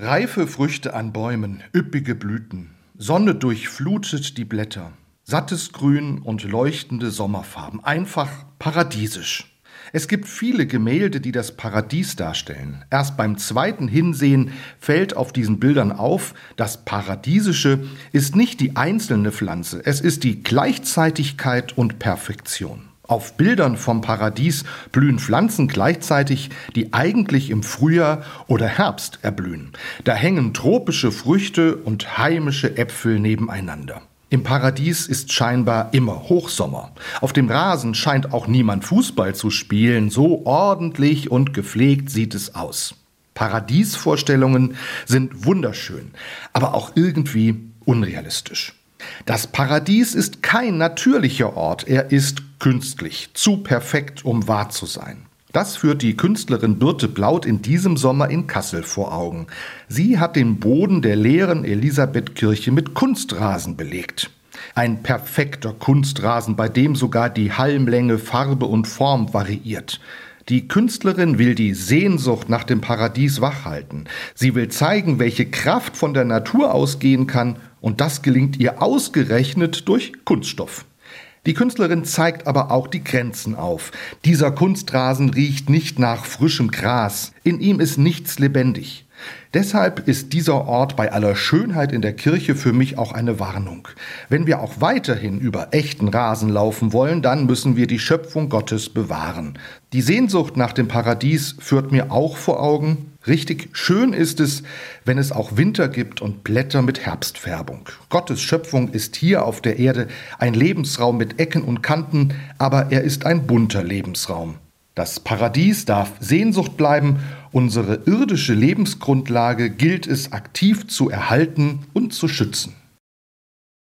Reife Früchte an Bäumen, üppige Blüten, Sonne durchflutet die Blätter, sattes Grün und leuchtende Sommerfarben, einfach paradiesisch. Es gibt viele Gemälde, die das Paradies darstellen. Erst beim zweiten Hinsehen fällt auf diesen Bildern auf, das Paradiesische ist nicht die einzelne Pflanze, es ist die Gleichzeitigkeit und Perfektion. Auf Bildern vom Paradies blühen Pflanzen gleichzeitig, die eigentlich im Frühjahr oder Herbst erblühen. Da hängen tropische Früchte und heimische Äpfel nebeneinander. Im Paradies ist scheinbar immer Hochsommer. Auf dem Rasen scheint auch niemand Fußball zu spielen, so ordentlich und gepflegt sieht es aus. Paradiesvorstellungen sind wunderschön, aber auch irgendwie unrealistisch. Das Paradies ist kein natürlicher Ort, er ist künstlich, zu perfekt, um wahr zu sein. Das führt die Künstlerin Birte Blaut in diesem Sommer in Kassel vor Augen. Sie hat den Boden der leeren Elisabethkirche mit Kunstrasen belegt. Ein perfekter Kunstrasen, bei dem sogar die Halmlänge, Farbe und Form variiert. Die Künstlerin will die Sehnsucht nach dem Paradies wachhalten. Sie will zeigen, welche Kraft von der Natur ausgehen kann, und das gelingt ihr ausgerechnet durch Kunststoff. Die Künstlerin zeigt aber auch die Grenzen auf. Dieser Kunstrasen riecht nicht nach frischem Gras. In ihm ist nichts lebendig. Deshalb ist dieser Ort bei aller Schönheit in der Kirche für mich auch eine Warnung. Wenn wir auch weiterhin über echten Rasen laufen wollen, dann müssen wir die Schöpfung Gottes bewahren. Die Sehnsucht nach dem Paradies führt mir auch vor Augen, richtig schön ist es, wenn es auch Winter gibt und Blätter mit Herbstfärbung. Gottes Schöpfung ist hier auf der Erde ein Lebensraum mit Ecken und Kanten, aber er ist ein bunter Lebensraum. Das Paradies darf Sehnsucht bleiben, unsere irdische Lebensgrundlage gilt es aktiv zu erhalten und zu schützen.